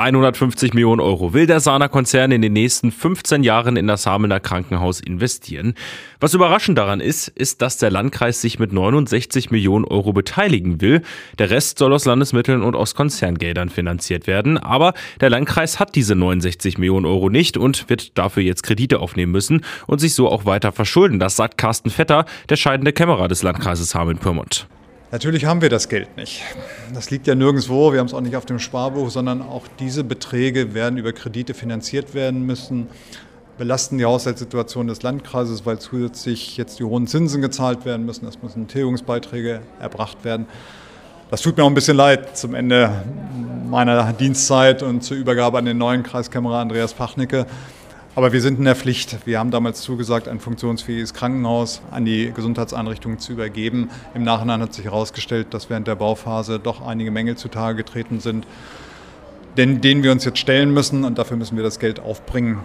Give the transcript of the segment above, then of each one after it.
150 Millionen Euro will der Sana-Konzern in den nächsten 15 Jahren in das Hamelner Krankenhaus investieren. Was überraschend daran ist, ist, dass der Landkreis sich mit 69 Millionen Euro beteiligen will. Der Rest soll aus Landesmitteln und aus Konzerngeldern finanziert werden. Aber der Landkreis hat diese 69 Millionen Euro nicht und wird dafür jetzt Kredite aufnehmen müssen und sich so auch weiter verschulden. Das sagt Carsten Vetter, der scheidende Kämmerer des Landkreises Hameln-Pyrmont. Natürlich haben wir das Geld nicht. Das liegt ja nirgendwo, wir haben es auch nicht auf dem Sparbuch, sondern auch diese Beträge werden über Kredite finanziert werden müssen, belasten die Haushaltssituation des Landkreises, weil zusätzlich jetzt die hohen Zinsen gezahlt werden müssen, es müssen Tilgungsbeiträge erbracht werden. Das tut mir auch ein bisschen leid zum Ende meiner Dienstzeit und zur Übergabe an den neuen Kreiskämmerer Andreas Pachnicke. Aber wir sind in der Pflicht. Wir haben damals zugesagt, ein funktionsfähiges Krankenhaus an die Gesundheitseinrichtungen zu übergeben. Im Nachhinein hat sich herausgestellt, dass während der Bauphase doch einige Mängel zutage getreten sind, denen wir uns jetzt stellen müssen. Und dafür müssen wir das Geld aufbringen,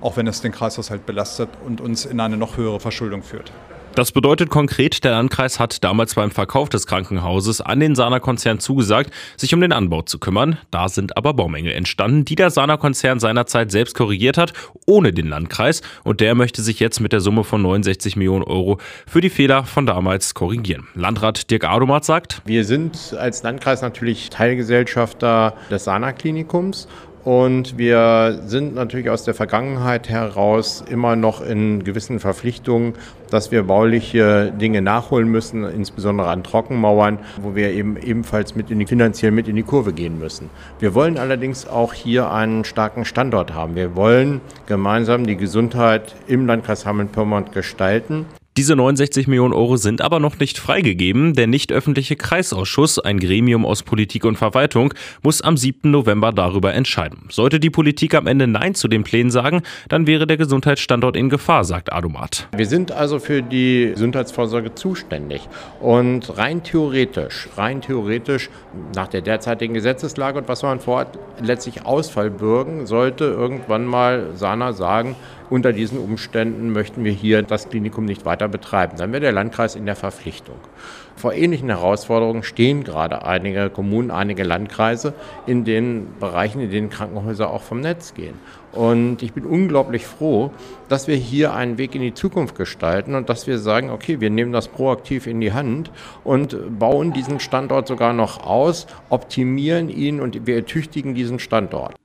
auch wenn es den Kreishaushalt belastet und uns in eine noch höhere Verschuldung führt. Das bedeutet konkret, der Landkreis hat damals beim Verkauf des Krankenhauses an den Sana-Konzern zugesagt, sich um den Anbau zu kümmern. Da sind aber Baumängel entstanden, die der Sana-Konzern seinerzeit selbst korrigiert hat, ohne den Landkreis. Und der möchte sich jetzt mit der Summe von 69 Millionen Euro für die Fehler von damals korrigieren. Landrat Dirk Adomat sagt, wir sind als Landkreis natürlich Teilgesellschafter des Sana-Klinikums und wir sind natürlich aus der Vergangenheit heraus immer noch in gewissen Verpflichtungen, dass wir bauliche Dinge nachholen müssen, insbesondere an Trockenmauern, wo wir eben ebenfalls mit in die, finanziell mit in die Kurve gehen müssen. Wir wollen allerdings auch hier einen starken Standort haben. Wir wollen gemeinsam die Gesundheit im Landkreis Hameln-Pyrmont gestalten. Diese 69 Millionen Euro sind aber noch nicht freigegeben. Der nicht öffentliche Kreisausschuss, ein Gremium aus Politik und Verwaltung, muss am 7. November darüber entscheiden. Sollte die Politik am Ende Nein zu den Plänen sagen, dann wäre der Gesundheitsstandort in Gefahr, sagt Adomat. Wir sind also für die Gesundheitsvorsorge zuständig. Und rein theoretisch, rein theoretisch, nach der derzeitigen Gesetzeslage und was man vorhat, letztlich Ausfall bürgen, sollte irgendwann mal Sana sagen, unter diesen Umständen möchten wir hier das Klinikum nicht weiter betreiben. Dann wäre der Landkreis in der Verpflichtung. Vor ähnlichen Herausforderungen stehen gerade einige Kommunen, einige Landkreise in den Bereichen, in denen Krankenhäuser auch vom Netz gehen. Und ich bin unglaublich froh, dass wir hier einen Weg in die Zukunft gestalten und dass wir sagen, okay, wir nehmen das proaktiv in die Hand und bauen diesen Standort sogar noch aus, optimieren ihn und wir ertüchtigen diesen Standort.